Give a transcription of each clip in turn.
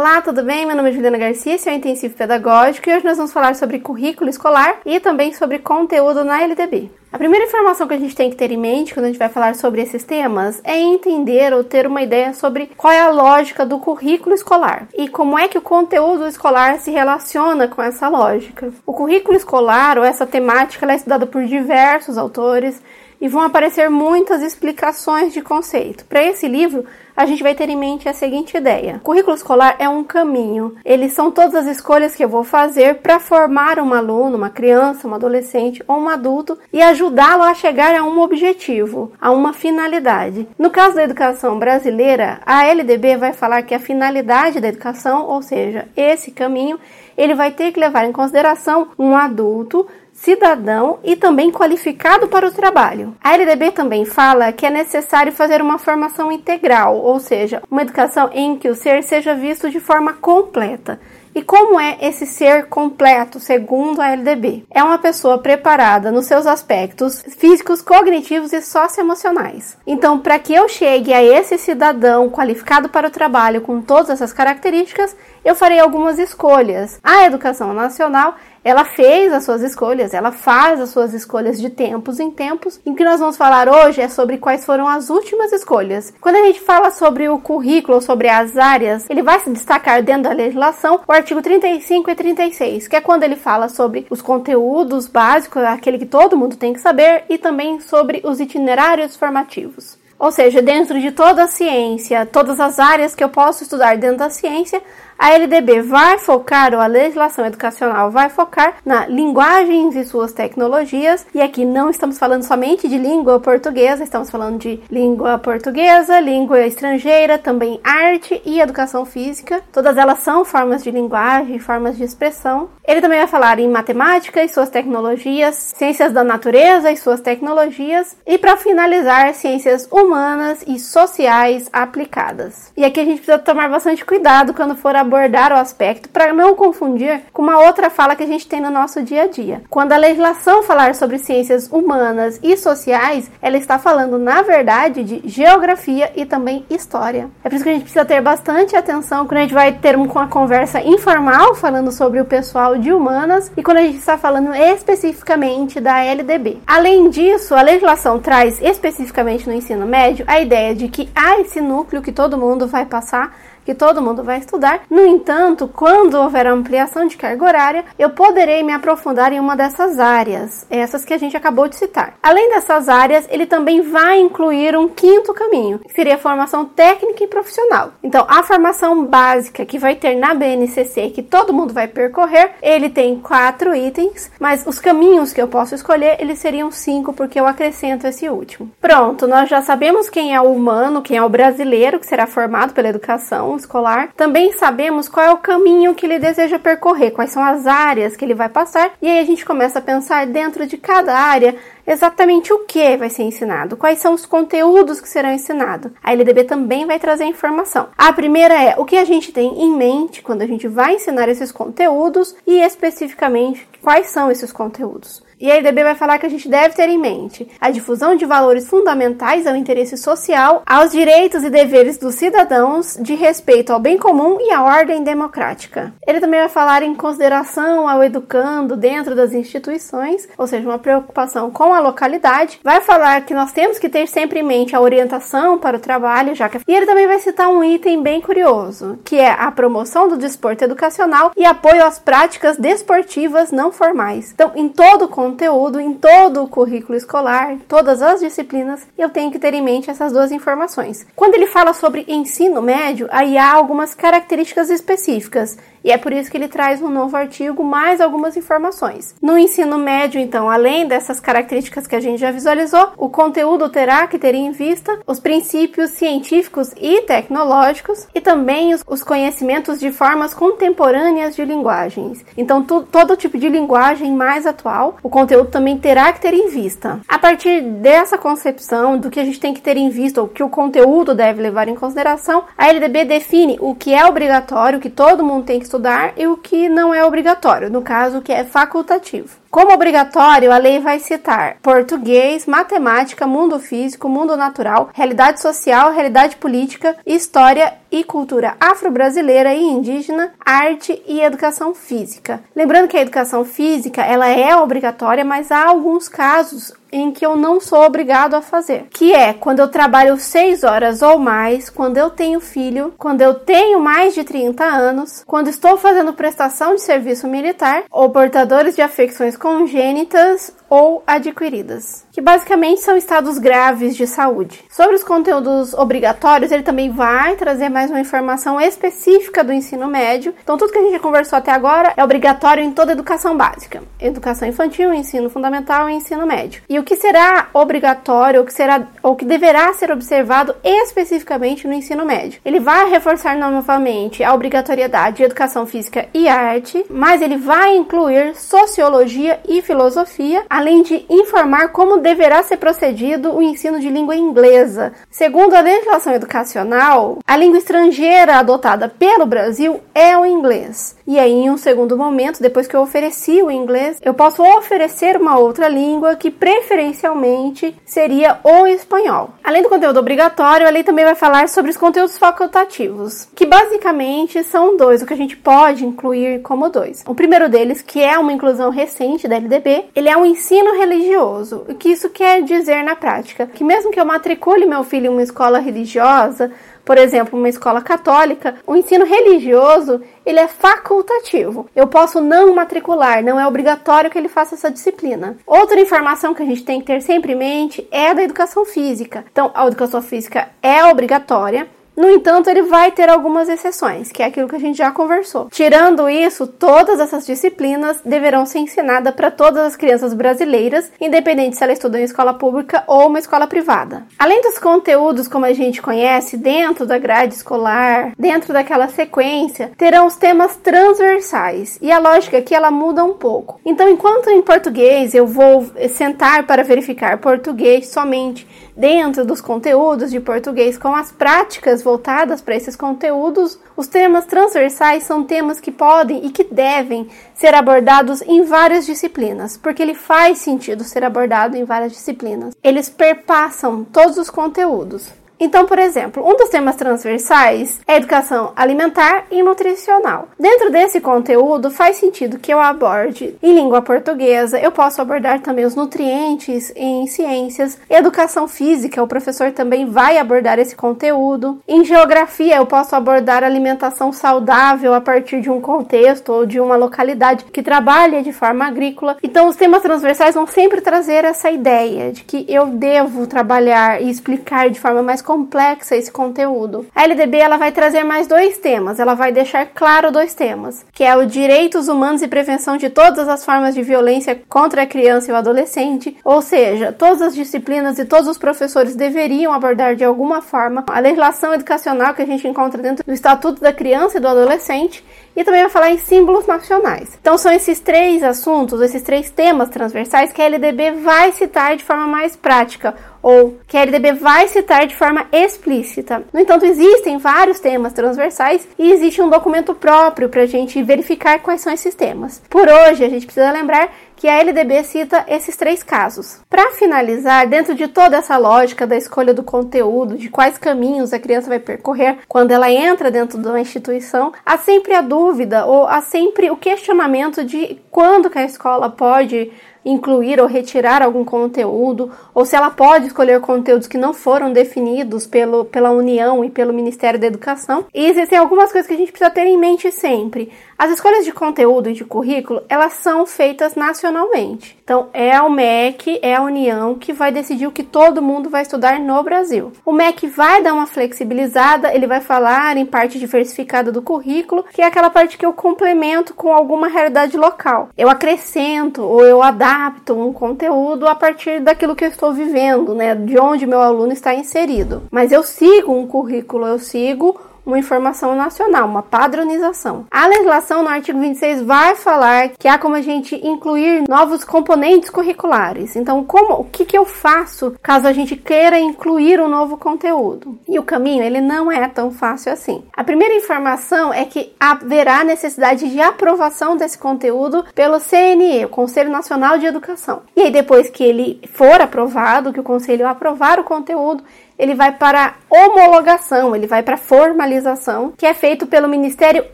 Olá, tudo bem? Meu nome é Juliana Garcia, sou intensivo pedagógico e hoje nós vamos falar sobre currículo escolar e também sobre conteúdo na LDB. A primeira informação que a gente tem que ter em mente quando a gente vai falar sobre esses temas é entender ou ter uma ideia sobre qual é a lógica do currículo escolar e como é que o conteúdo escolar se relaciona com essa lógica. O currículo escolar ou essa temática é estudada por diversos autores e vão aparecer muitas explicações de conceito. Para esse livro, a gente vai ter em mente a seguinte ideia: o currículo escolar é um caminho. Eles são todas as escolhas que eu vou fazer para formar um aluno, uma criança, um adolescente ou um adulto e ajudá-lo a chegar a um objetivo, a uma finalidade. No caso da educação brasileira, a LDB vai falar que a finalidade da educação, ou seja, esse caminho, ele vai ter que levar em consideração um adulto cidadão e também qualificado para o trabalho. A LDB também fala que é necessário fazer uma formação integral, ou seja, uma educação em que o ser seja visto de forma completa. E como é esse ser completo, segundo a LDB? É uma pessoa preparada nos seus aspectos físicos, cognitivos e socioemocionais. Então, para que eu chegue a esse cidadão qualificado para o trabalho com todas essas características, eu farei algumas escolhas. A educação nacional ela fez as suas escolhas, ela faz as suas escolhas de tempos em tempos. E o que nós vamos falar hoje é sobre quais foram as últimas escolhas. Quando a gente fala sobre o currículo, sobre as áreas, ele vai se destacar dentro da legislação o artigo 35 e 36, que é quando ele fala sobre os conteúdos básicos, aquele que todo mundo tem que saber, e também sobre os itinerários formativos. Ou seja, dentro de toda a ciência, todas as áreas que eu posso estudar dentro da ciência, a LDB vai focar, ou a legislação educacional vai focar na linguagens e suas tecnologias, e aqui não estamos falando somente de língua portuguesa, estamos falando de língua portuguesa, língua estrangeira, também arte e educação física. Todas elas são formas de linguagem, formas de expressão. Ele também vai falar em matemática e suas tecnologias, ciências da natureza e suas tecnologias, e para finalizar, ciências humanas e sociais aplicadas. E aqui a gente precisa tomar bastante cuidado quando for abordar o aspecto para não confundir com uma outra fala que a gente tem no nosso dia a dia. Quando a legislação falar sobre ciências humanas e sociais, ela está falando, na verdade, de geografia e também história. É por isso que a gente precisa ter bastante atenção quando a gente vai ter uma conversa informal falando sobre o pessoal de humanas e quando a gente está falando especificamente da LDB. Além disso, a legislação traz especificamente no ensino médio a ideia de que há esse núcleo que todo mundo vai passar que todo mundo vai estudar. No entanto, quando houver ampliação de carga horária, eu poderei me aprofundar em uma dessas áreas, essas que a gente acabou de citar. Além dessas áreas, ele também vai incluir um quinto caminho, que seria a formação técnica e profissional. Então, a formação básica que vai ter na BNCC, que todo mundo vai percorrer, ele tem quatro itens, mas os caminhos que eu posso escolher, eles seriam cinco, porque eu acrescento esse último. Pronto, nós já sabemos quem é o humano, quem é o brasileiro que será formado pela educação escolar, também sabemos qual é o caminho que ele deseja percorrer, quais são as áreas que ele vai passar, e aí a gente começa a pensar dentro de cada área exatamente o que vai ser ensinado, quais são os conteúdos que serão ensinados. A LDB também vai trazer informação. A primeira é o que a gente tem em mente quando a gente vai ensinar esses conteúdos e especificamente quais são esses conteúdos. E a LDB vai falar que a gente deve ter em mente a difusão de valores fundamentais ao interesse social, aos direitos e deveres dos cidadãos, de respeito ao bem comum e à ordem democrática. Ele também vai falar em consideração ao educando dentro das instituições, ou seja, uma preocupação com a localidade. Vai falar que nós temos que ter sempre em mente a orientação para o trabalho, já que e ele também vai citar um item bem curioso, que é a promoção do desporto educacional e apoio às práticas desportivas não formais. Então, em todo o conteúdo, em todo o currículo escolar, todas as disciplinas, eu tenho que ter em mente essas duas informações. Quando ele fala sobre ensino médio, aí há algumas características específicas e é por isso que ele traz um novo artigo mais algumas informações. No ensino médio, então, além dessas características que a gente já visualizou, o conteúdo terá que ter em vista os princípios científicos e tecnológicos e também os, os conhecimentos de formas contemporâneas de linguagens. Então, tu, todo tipo de linguagem mais atual, o conteúdo também terá que ter em vista. A partir dessa concepção do que a gente tem que ter em vista, ou que o conteúdo deve levar em consideração, a LDB define o que é obrigatório, que todo mundo tem que estudar e o que não é obrigatório, no caso, o que é facultativo. Como obrigatório, a lei vai citar português, matemática, mundo físico, mundo natural, realidade social, realidade política, história e cultura afro-brasileira e indígena, arte e educação física. Lembrando que a educação física ela é obrigatória, mas há alguns casos em que eu não sou obrigado a fazer, que é quando eu trabalho seis horas ou mais, quando eu tenho filho, quando eu tenho mais de 30 anos, quando estou fazendo prestação de serviço militar ou portadores de afecções congênitas ou adquiridas, que basicamente são estados graves de saúde. Sobre os conteúdos obrigatórios, ele também vai trazer mais uma informação específica do ensino médio. Então, tudo que a gente conversou até agora é obrigatório em toda educação básica: educação infantil, ensino fundamental e ensino médio. E o que será obrigatório, o que será ou que deverá ser observado especificamente no ensino médio? Ele vai reforçar novamente a obrigatoriedade de educação física e arte, mas ele vai incluir sociologia e filosofia, além de informar como deverá ser procedido o ensino de língua inglesa. Segundo a legislação educacional, a língua estrangeira adotada pelo Brasil é o inglês. E aí, em um segundo momento, depois que eu ofereci o inglês, eu posso oferecer uma outra língua que preferencialmente seria o espanhol. Além do conteúdo obrigatório, a lei também vai falar sobre os conteúdos facultativos, que basicamente são dois, o que a gente pode incluir como dois. O primeiro deles, que é uma inclusão recente da LDB, ele é um ensino religioso. O que isso quer dizer na prática? Que mesmo que eu matricule meu filho em uma escola religiosa, por exemplo, uma escola católica, o ensino religioso ele é facultativo. Eu posso não matricular, não é obrigatório que ele faça essa disciplina. Outra informação que a gente tem que ter sempre em mente é da educação física. Então, a educação física é obrigatória, no entanto, ele vai ter algumas exceções, que é aquilo que a gente já conversou. Tirando isso, todas essas disciplinas deverão ser ensinadas para todas as crianças brasileiras, independente se ela estuda em escola pública ou uma escola privada. Além dos conteúdos como a gente conhece dentro da grade escolar, dentro daquela sequência, terão os temas transversais e a lógica aqui ela muda um pouco. Então, enquanto em português eu vou sentar para verificar português somente dentro dos conteúdos de português com as práticas voltadas para esses conteúdos, os temas transversais são temas que podem e que devem ser abordados em várias disciplinas, porque ele faz sentido ser abordado em várias disciplinas. Eles perpassam todos os conteúdos. Então, por exemplo, um dos temas transversais é educação alimentar e nutricional. Dentro desse conteúdo, faz sentido que eu aborde em língua portuguesa, eu posso abordar também os nutrientes em ciências, educação física, o professor também vai abordar esse conteúdo. Em geografia, eu posso abordar alimentação saudável a partir de um contexto ou de uma localidade que trabalha de forma agrícola. Então, os temas transversais vão sempre trazer essa ideia de que eu devo trabalhar e explicar de forma mais complexa esse conteúdo. A LDB ela vai trazer mais dois temas, ela vai deixar claro dois temas, que é o direitos humanos e prevenção de todas as formas de violência contra a criança e o adolescente, ou seja, todas as disciplinas e todos os professores deveriam abordar de alguma forma a legislação educacional que a gente encontra dentro do Estatuto da Criança e do Adolescente e também vai falar em símbolos nacionais. Então são esses três assuntos, esses três temas transversais que a LDB vai citar de forma mais prática ou que a LDB vai citar de forma explícita. No entanto, existem vários temas transversais e existe um documento próprio para a gente verificar quais são esses temas. Por hoje, a gente precisa lembrar que a LDB cita esses três casos. Para finalizar, dentro de toda essa lógica da escolha do conteúdo, de quais caminhos a criança vai percorrer quando ela entra dentro de uma instituição, há sempre a dúvida ou há sempre o questionamento de quando que a escola pode incluir ou retirar algum conteúdo, ou se ela pode escolher conteúdos que não foram definidos pelo, pela União e pelo Ministério da Educação. E existem algumas coisas que a gente precisa ter em mente sempre. As escolhas de conteúdo e de currículo, elas são feitas nacionalmente. Então, é o MEC, é a União que vai decidir o que todo mundo vai estudar no Brasil. O MEC vai dar uma flexibilizada, ele vai falar em parte diversificada do currículo, que é aquela parte que eu complemento com alguma realidade local. Eu acrescento ou eu adapto um conteúdo a partir daquilo que eu estou vivendo, né, de onde meu aluno está inserido. Mas eu sigo um currículo, eu sigo uma informação nacional, uma padronização. A legislação no artigo 26 vai falar que há como a gente incluir novos componentes curriculares. Então, como o que, que eu faço caso a gente queira incluir um novo conteúdo? E o caminho ele não é tão fácil assim. A primeira informação é que haverá necessidade de aprovação desse conteúdo pelo CNE, o Conselho Nacional de Educação. E aí depois que ele for aprovado, que o conselho aprovar o conteúdo, ele vai para homologação, ele vai para formalização, que é feito pelo Ministério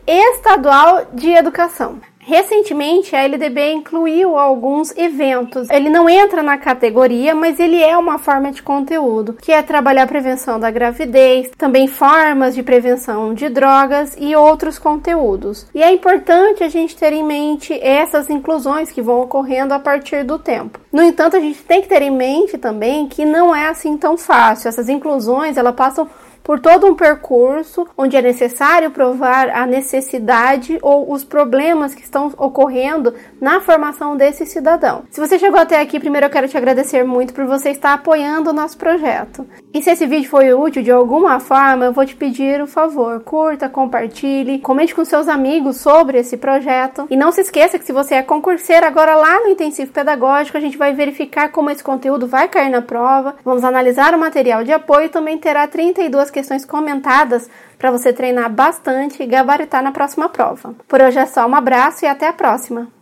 Estadual de Educação. Recentemente, a LDB incluiu alguns eventos. Ele não entra na categoria, mas ele é uma forma de conteúdo, que é trabalhar a prevenção da gravidez, também formas de prevenção de drogas e outros conteúdos. E é importante a gente ter em mente essas inclusões que vão ocorrendo a partir do tempo. No entanto, a gente tem que ter em mente também que não é assim tão fácil. Essas inclusões, elas passam por todo um percurso onde é necessário provar a necessidade ou os problemas que estão ocorrendo na formação desse cidadão. Se você chegou até aqui, primeiro eu quero te agradecer muito por você estar apoiando o nosso projeto. E se esse vídeo foi útil de alguma forma, eu vou te pedir o favor, curta, compartilhe, comente com seus amigos sobre esse projeto. E não se esqueça que se você é concurseiro, agora lá no intensivo pedagógico, a gente vai verificar como esse conteúdo vai cair na prova, vamos analisar o material de apoio e também terá 32 questões comentadas para você treinar bastante e gabaritar na próxima prova. Por hoje é só, um abraço e até a próxima!